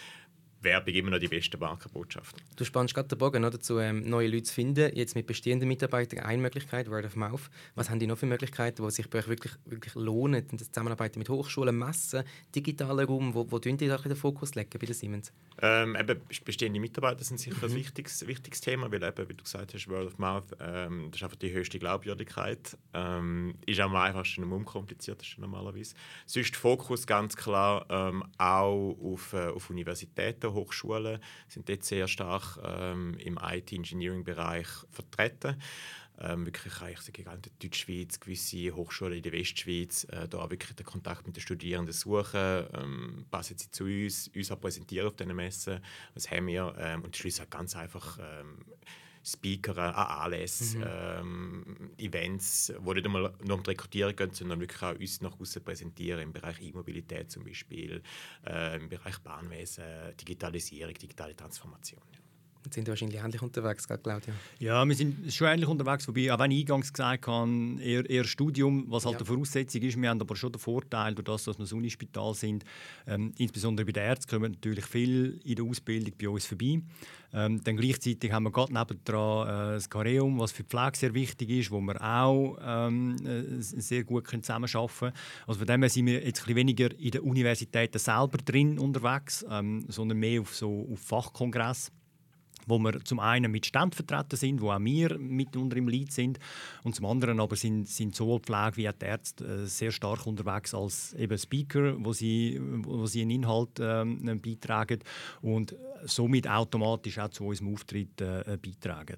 Werbung immer noch die beste Markenbotschaft. Du spannst gerade den Bogen oder, zu ähm, neue Leute zu finden. Jetzt mit bestehenden Mitarbeitern eine Möglichkeit, Word of Mouth. Was haben die noch für Möglichkeiten, die sich bei euch wirklich, wirklich lohnen? In der Zusammenarbeit mit Hochschulen, Messen, digitaler Raum, wo, wo tun die da den Fokus legen bei den Siemens? Ähm, eben, bestehende Mitarbeiter sind sicher mhm. ein wichtiges, wichtiges Thema, weil eben, wie du gesagt hast, Word of Mouth, ähm, das ist einfach die höchste Glaubwürdigkeit. Ähm, ist auch am einfachsten und unkompliziertesten normalerweise. Sonst Fokus ganz klar ähm, auch auf, äh, auf Universitäten Hochschulen sind dort sehr stark ähm, im IT-Engineering-Bereich vertreten. Ähm, wirklich eigentlich in der Deutschschweiz, gewisse Hochschulen in der Westschweiz, äh, da wirklich den Kontakt mit den Studierenden suchen, ähm, passen sie zu uns, uns auch präsentieren auf diesen Messen, was haben wir ähm, und schließlich ganz einfach ähm, Speaker an Anlässen, mhm. ähm, Events, wo nicht einmal nur um die Rekrutierung gehen, sondern wirklich auch uns nach außen präsentieren, im Bereich E-Mobilität zum Beispiel, äh, im Bereich Bahnwesen, Digitalisierung, digitale Transformation. Ja. Jetzt sind wir wahrscheinlich ähnlich unterwegs, Claudia. Ja, wir sind schon ähnlich unterwegs, wobei, auch wenn ich eingangs gesagt habe, eher, eher Studium, was halt ja. eine Voraussetzung ist. Wir haben aber schon den Vorteil, durch das, dass wir ein Unispital sind, ähm, insbesondere bei den Ärzten, kommen natürlich viel in der Ausbildung bei uns vorbei. Ähm, dann gleichzeitig haben wir gerade nebendran äh, das Careum, was für die Pflege sehr wichtig ist, wo wir auch ähm, äh, sehr gut können zusammenarbeiten können. Also von dem her sind wir jetzt ein bisschen weniger in den Universitäten selber drin unterwegs, ähm, sondern mehr auf, so, auf Fachkongress wo wir zum einen mit Stand vertreten sind, wo auch wir mitunter im Lied sind, und zum anderen aber sind, sind sowohl die Pflege wie auch die Ärzte äh, sehr stark unterwegs als eben Speaker, wo sie, wo sie einen Inhalt äh, beitragen und somit automatisch auch zu unserem Auftritt äh, beitragen.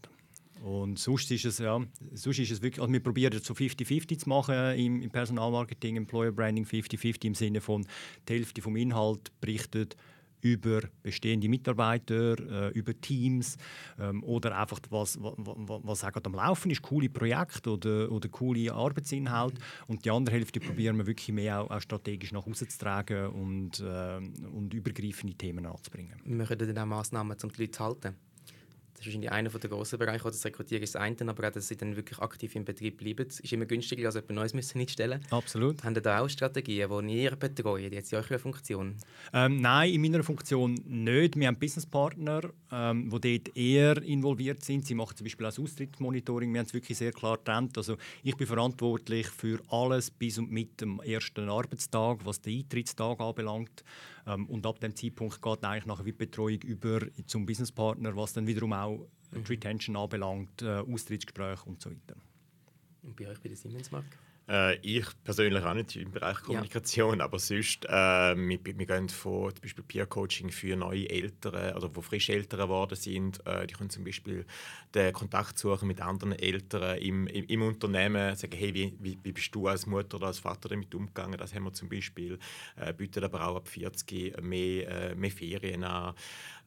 Und sonst ist es, ja, sonst ist es wirklich, also wir probieren so 50-50 zu machen im, im Personalmarketing, Employer Branding 50-50 im Sinne von, die Hälfte vom Inhalt berichtet über bestehende Mitarbeiter, äh, über Teams ähm, oder einfach was, was, was auch am Laufen ist, coole Projekte oder, oder coole Arbeitsinhalte. Und die andere Hälfte probieren wir wirklich mehr auch, auch strategisch nach Hause zu tragen und, äh, und übergreifende Themen anzubringen. Wir machen dann auch Massnahmen, um die Leute zu halten. Das ist wahrscheinlich einer der grossen Bereiche, das Rekrutieren ist das eine, aber auch, dass sie dann wirklich aktiv im Betrieb bleiben. Es ist immer günstiger, als jemand Neues müssen einstellen Absolut. Haben Sie da auch Strategien, die ihr betreuen, jetzt in eurer Funktion? Ähm, nein, in meiner Funktion nicht. Wir haben Businesspartner, ähm, die dort eher involviert sind. Sie machen zum Beispiel auch das Austrittsmonitoring. Wir haben es wirklich sehr klar getrennt. Also ich bin verantwortlich für alles bis und mit dem ersten Arbeitstag, was den Eintrittstag anbelangt. Ähm, und ab dem Zeitpunkt geht eigentlich nachher die Betreuung über zum Businesspartner, was dann wiederum auch mhm. die Retention anbelangt, äh, Austrittsgespräche und so weiter. Und bei euch bei der Siemens Mark? Äh, ich persönlich auch nicht im Bereich Kommunikation, ja. aber sonst, äh, wir, wir gehen von zum Beispiel Peer-Coaching für neue Eltern, oder wo frisch Eltern geworden sind. Äh, die können zum Beispiel den Kontakt suchen mit anderen Eltern im, im, im Unternehmen, sagen, hey, wie, wie, wie, bist du als Mutter oder als Vater damit umgegangen? Das haben wir zum Beispiel. Äh, bieten aber auch ab 40 mehr, äh, mehr Ferien an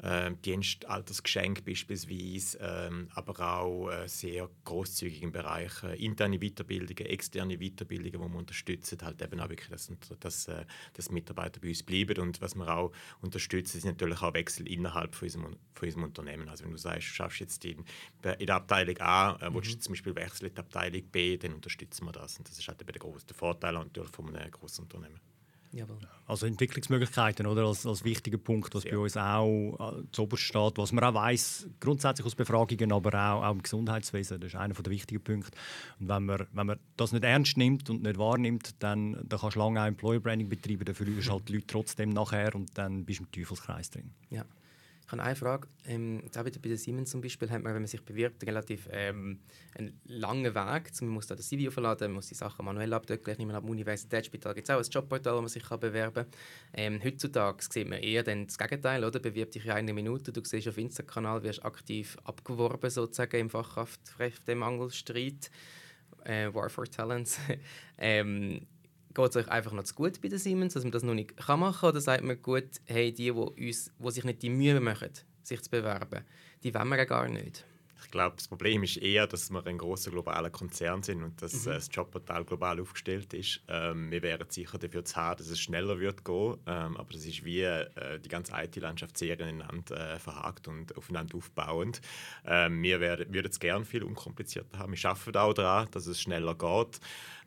äh, Dienstaltersgeschenk beispielsweise, äh, aber auch äh, sehr großzügig im Bereich äh, interne Weiterbildungen, externe Weiterbildungen, die wir unterstützen, halt eben auch wirklich, dass, dass, äh, dass Mitarbeiter bei uns bleiben. Und was wir auch unterstützen, sind natürlich auch Wechsel innerhalb von unserem, von unserem Unternehmen. Also wenn du sagst, du schaffst jetzt in, in der Abteilung A, äh, willst du mhm. zum Beispiel wechseln in die Abteilung B, dann unterstützen wir das. Und das ist halt eben der, große, Vorteil natürlich von einem großen Unternehmen. Jawohl. Also Entwicklungsmöglichkeiten oder als, als wichtiger Punkt, was ja. bei uns auch äh, zu steht, was man auch weiß grundsätzlich aus Befragungen, aber auch, auch im Gesundheitswesen, das ist einer der wichtigen Punkte. Und wenn man, wenn man das nicht ernst nimmt und nicht wahrnimmt, dann, dann kannst du lange auch Employer Branding betreiben, dann verlierst du halt die Leute trotzdem nachher und dann bist du im Teufelskreis drin. Ja. Ich habe eine Frage. Ähm, bei der Siemens zum Beispiel hat man, wenn man sich bewirbt, relativ ähm, einen langen Weg. Man muss da das CV aufladen, man muss die Sachen manuell abdecken. Ich nehme am Universitätsspital gibt es auch ein Jobportal, wo man sich kann bewerben kann. Ähm, heutzutage sieht man eher dann das Gegenteil. Oder? Bewirb dich in einer Minute, du siehst auf Instagram-Kanal, wirst aktiv abgeworben sozusagen im Fachkräftemangelstreit. Äh, War for Talents. ähm, geht es euch einfach noch zu gut bei den Siemens, dass man das noch nicht kann machen kann? Oder sagt man gut, hey, die, die, uns, die sich nicht die Mühe machen, sich zu bewerben, die wollen wir gar nicht? Ich glaube, das Problem ist eher, dass wir ein großer globaler Konzern sind und dass mhm. Äh, das Jobportal global aufgestellt ist. Ähm, wir wären sicher dafür zu haben, dass es schneller wird gehen, ähm, aber das ist wie äh, die ganze IT-Landschaft sehr ineinander äh, verhakt und aufeinander aufbauend. Ähm, wir werden, würden es gerne viel unkomplizierter haben. Wir arbeiten auch daran, dass es schneller geht.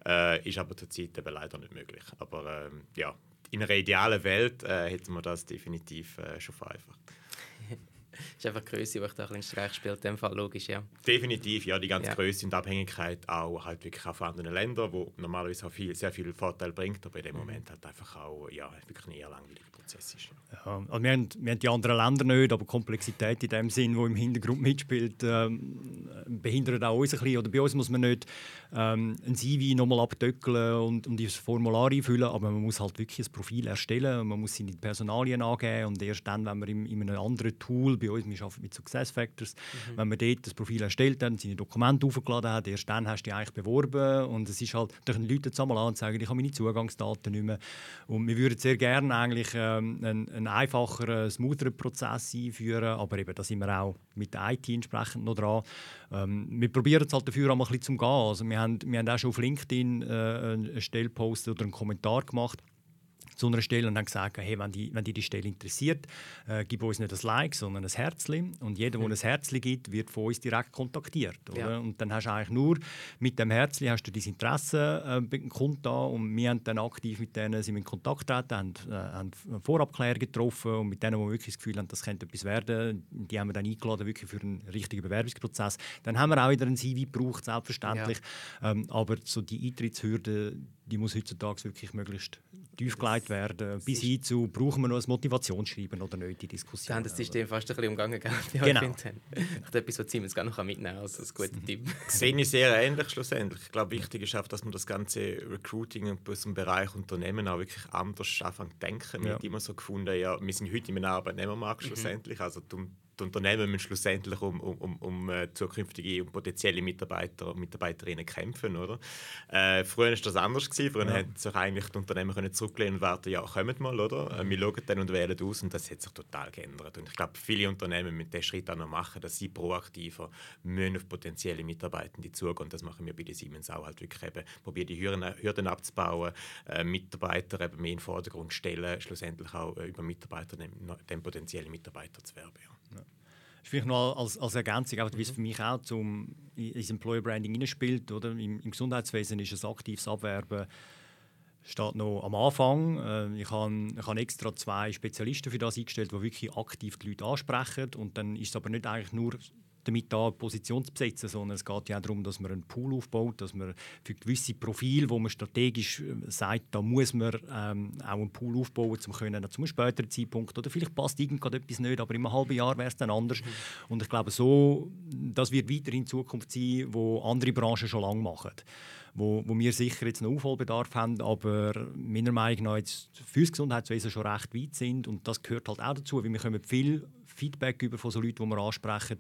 Äh, ist aber zurzeit eben leider nicht möglich. Aber ähm, ja, in einer idealen Welt äh, hätten wir das definitiv schon vereinfacht. ist einfach die Größe, die ich da ein bisschen Streich spielt, in dem Fall logisch, ja. Definitiv, ja, die ganze ja. Größe und Abhängigkeit auch halt wirklich auch von anderen Ländern, wo normalerweise auch viel, sehr viel Vorteil bringt, aber in dem mhm. Moment halt einfach auch ja, wirklich ein eher langweiliger Prozess ist. Ja, also wir, haben, wir haben die anderen Länder nicht, aber Komplexität in dem Sinn, wo im Hintergrund mitspielt, ähm, behindert auch uns ein bisschen. Oder bei uns muss man nicht ähm, ein CV nochmal abdöckeln und, und dieses Formular einfüllen, aber man muss halt wirklich ein Profil erstellen, man muss seine Personalien angeben und erst dann, wenn man in, in einem anderen Tool, bei uns, wir arbeiten mit Success Factors, mhm. wenn man dort das Profil erstellt hat, seine Dokumente aufgeladen hat, erst dann hast du dich eigentlich beworben und es ist halt, da können Leute zusammen an und sagen, ich habe meine Zugangsdaten nicht mehr und wir würden sehr gerne eigentlich ähm, einen, einen einfacheren, smootheren Prozess einführen, aber eben, da sind wir auch mit der IT entsprechend noch dran. Ähm, wir probieren es halt dafür auch mal ein bisschen zu gehen. Also wir haben, wir haben auch schon auf LinkedIn äh, einen Stellpost oder einen Kommentar gemacht zu einer Stelle und dann gesagt, hey, wenn die, wenn die, die Stelle interessiert, äh, gib uns nicht ein Like, sondern ein Herzchen. Und jeder, der mhm. ein Herzchen gibt, wird von uns direkt kontaktiert. Ja. Und dann hast du eigentlich nur mit dem Herzchen hast du dein Interesse äh, kundtan und wir haben dann aktiv mit denen sind in Kontakt getreten, haben, äh, haben Vorabklärungen getroffen und mit denen, die wirklich das Gefühl haben, das könnte etwas werden, die haben wir dann eingeladen wirklich für einen richtigen Bewerbungsprozess. Dann haben wir auch wieder ein CV gebraucht, selbstverständlich. Ja. Ähm, aber so die Eintrittshürde, die muss heutzutage wirklich möglichst tief gelegt werden. Bis hin zu, brauchen wir noch ein Motivationsschreiben oder nicht, die Diskussion. Sie haben das System fast ein bisschen umgangen, gell? genau. Ich etwas, was Siemens gar noch mitnehmen kann, also ein guter Tipp. Sehe ich sehr ähnlich schlussendlich. Ich glaube, wichtig ist auch, dass man das ganze Recruiting aus dem Bereich Unternehmen auch wirklich anders anfangen zu denken. Wir ja. haben immer so gefunden, ja, wir sind heute in einem Arbeitnehmermarkt mhm. schlussendlich, also die Unternehmen müssen schlussendlich um, um, um, um äh, zukünftige und potenzielle Mitarbeiter und Mitarbeiterinnen kämpfen. Oder? Äh, früher war das anders. Gewesen. Früher ja. hätten sich eigentlich die Unternehmen können zurücklehnen und warten, ja, kommt mal. Oder? Äh, wir schauen dann und wählen aus und das hat sich total geändert. Und ich glaube, viele Unternehmen müssen diesen Schritt auch noch machen, dass sie proaktiver müssen auf potenzielle Mitarbeitende zugehen. Und das machen wir bei den Siemens auch. Halt wirklich eben, probieren die Hürden, Hürden abzubauen, äh, Mitarbeiter eben mehr in den Vordergrund stellen, schlussendlich auch äh, über Mitarbeiter, den, den potenziellen Mitarbeiter zu werben. Ja. Vielleicht noch als, als Ergänzung, auch, wie es für mich auch zum, ins Employer Branding hineinspielt. Oder? Im, Im Gesundheitswesen ist ein aktives Abwerben steht noch am Anfang. Äh, ich habe, ich habe extra zwei Spezialisten für das eingestellt, die wirklich aktiv die Leute ansprechen. Und dann ist es aber nicht eigentlich nur damit da Position zu besetzen, sondern es geht ja auch darum, dass man einen Pool aufbaut, dass man für gewisse Profile, wo man strategisch äh, sagt, da muss man ähm, auch einen Pool aufbauen, um können, zum späteren Zeitpunkt oder vielleicht passt irgendetwas nicht, aber in einem halben Jahr wäre es dann anders. Mhm. Und ich glaube, so, das wird weiterhin in Zukunft sein, wo andere Branchen schon lange machen wo, wo wir sicher jetzt einen Aufholbedarf haben, aber meiner Meinung nach jetzt für das Gesundheitswesen schon recht weit sind und das gehört halt auch dazu, weil wir kommen viel Feedback über von so Leuten, die wir ansprechen,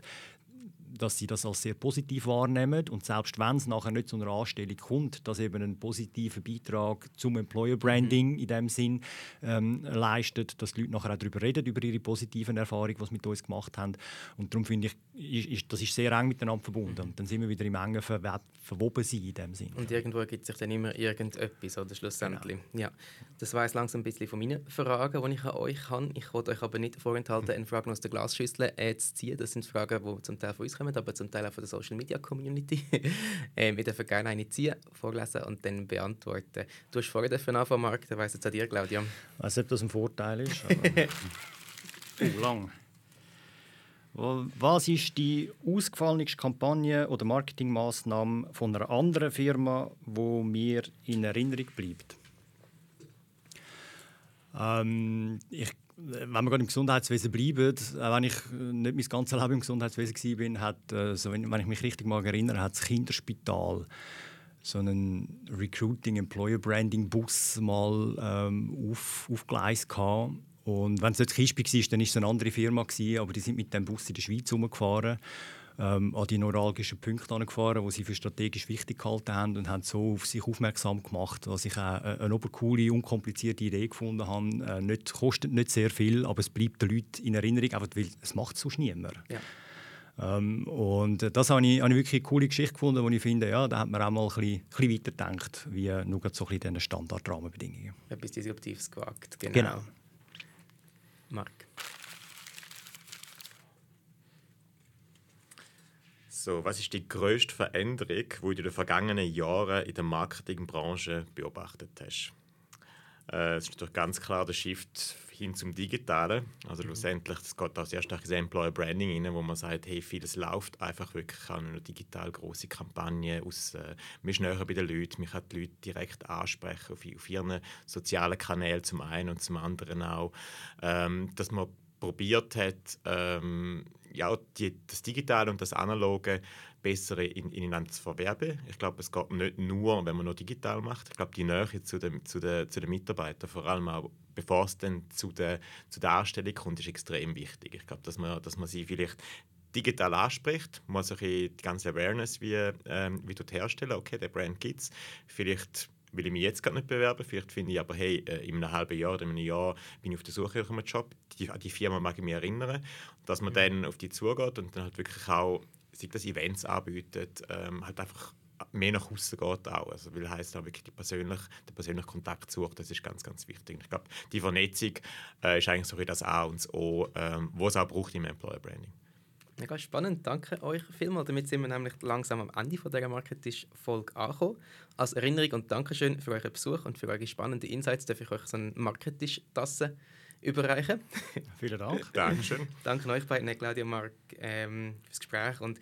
dass sie das als sehr positiv wahrnehmen und selbst wenn es nachher nicht zu einer Anstellung kommt, dass eben einen positiven Beitrag zum Employer Branding mhm. in dem Sinn ähm, leistet, dass die Leute nachher auch darüber reden, über ihre positiven Erfahrungen, was sie mit uns gemacht haben. Und darum finde ich, ist, ist, das ist sehr eng miteinander verbunden. Und dann sind wir wieder im engen Ver verwoben sein in dem Sinn. Und irgendwo gibt sich dann immer irgendetwas, oder schlussendlich. Genau. Ja. Das war jetzt langsam ein bisschen von meinen Fragen, die ich an euch habe. Ich wollte euch aber nicht vorenthalten, eine Frage aus der Glasschüssel äh, zu ziehen. Das sind Fragen, die zum Teil von uns kommen, aber zum Teil auch von der Social Media Community. ähm, ich darf gerne eine ziehen, vorlesen und dann beantworten. Du hast vorher anfangen, Marc, dann weiss jetzt an dir, Claudia. Ich weiß nicht, ob das ein Vorteil ist. Aber... oh, lang. Was ist die ausgefallenste Kampagne oder Marketingmaßnahme von einer anderen Firma, wo mir in Erinnerung bleibt? Ähm, ich, wenn wir gerade im Gesundheitswesen bleiben, wenn ich nicht mein ganzes Leben im Gesundheitswesen war, hat, also wenn, wenn ich mich richtig mal erinnere, hat das Kinderspital so einen Recruiting Employer Branding Bus mal ähm, auf, aufgeleist gehabt. Und wenn es nicht Kispi war, dann war es eine andere Firma, aber die sind mit dem Bus in der Schweiz herumgefahren, ähm, an die neuralgischen Punkte angefahren, die sie für strategisch wichtig gehalten haben und haben so auf sich aufmerksam gemacht, was ich auch äh, eine obercoole, unkomplizierte Idee gefunden habe. Äh, nicht, kostet nicht sehr viel, aber es bleibt den Leuten in Erinnerung, einfach weil es macht sonst niemand. Ja. Ähm, und das habe ich, habe ich wirklich eine coole Geschichte gefunden, wo ich finde, ja, da hat man auch mal ein bisschen, ein bisschen weitergedacht, wie nur so ein bisschen Standardrahmenbedingungen. Etwas Disruptives gewagt, genau. genau. Marc. So, was ist die größte Veränderung, die du in den vergangenen Jahren in der Marketingbranche beobachtet hast? Äh, es ist natürlich ganz klar der Shift hin zum Digitalen. Also mhm. schlussendlich, das geht auch sehr stark ins Employer Branding rein, wo man sagt, hey, vieles läuft einfach wirklich an einer digital große Kampagne aus, äh, man ist näher bei den Leuten, man kann die Leute direkt ansprechen auf, auf ihren sozialen Kanälen zum einen und zum anderen auch, ähm, dass man probiert hat, ähm, ja, die, das Digitale und das Analoge besser in, ineinander zu verwerben. Ich glaube, es geht nicht nur, wenn man nur digital macht. Ich glaube, die Nähe zu den, zu den, zu den Mitarbeitern, vor allem auch bevor es dann zu der, zu der Anstellung kommt, ist extrem wichtig. Ich glaube, dass man, dass man sie vielleicht digital anspricht, muss die ganze Awareness wie, ähm, wie herstellen. Okay, der Brand gibt es. Will ich mich jetzt gerade nicht bewerben. Vielleicht finde ich aber, hey, äh, in einem halben Jahr oder in einem Jahr bin ich auf der Suche nach einem Job. Die, an die Firma mag ich mich erinnern. Dass man mhm. dann auf die zugeht und dann halt wirklich auch sich das Events anbietet, ähm, halt einfach mehr nach außen geht auch. Also, weil heißt auch wirklich die persönliche, den persönlichen Kontakt sucht, das ist ganz, ganz wichtig. Ich glaube, die Vernetzung äh, ist eigentlich so das A und das O, ähm, was es auch braucht im Employer Branding. Mega spannend, danke euch vielmals. Damit sind wir nämlich langsam am Ende von dieser Marketisch-Folge angekommen. Als Erinnerung und Dankeschön für euren Besuch und für eure spannenden Insights darf ich euch so eine Marketisch-Tasse überreichen. Vielen Dank. Dankeschön. Danke euch beiden, Claudia und Marc, ähm, fürs Gespräch. Und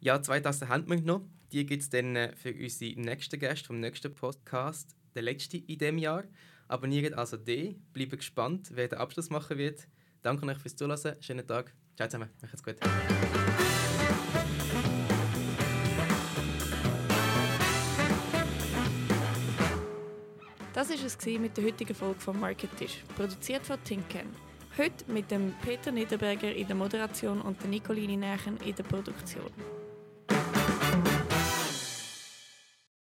ja, zwei Tassen haben wir noch. Die gibt es dann äh, für unsere nächsten Gäste vom nächsten Podcast, der letzte in diesem Jahr. Abonniert also den, bleibt gespannt, wer den Abschluss machen wird. Danke euch fürs Zuhören. Schönen Tag. Ciao zusammen. Macht's gut. Das war es mit der heutigen Folge vom Marketisch, produziert von Tinken. Heute mit dem Peter Niederberger in der Moderation und der Nicoline Nächen in der Produktion.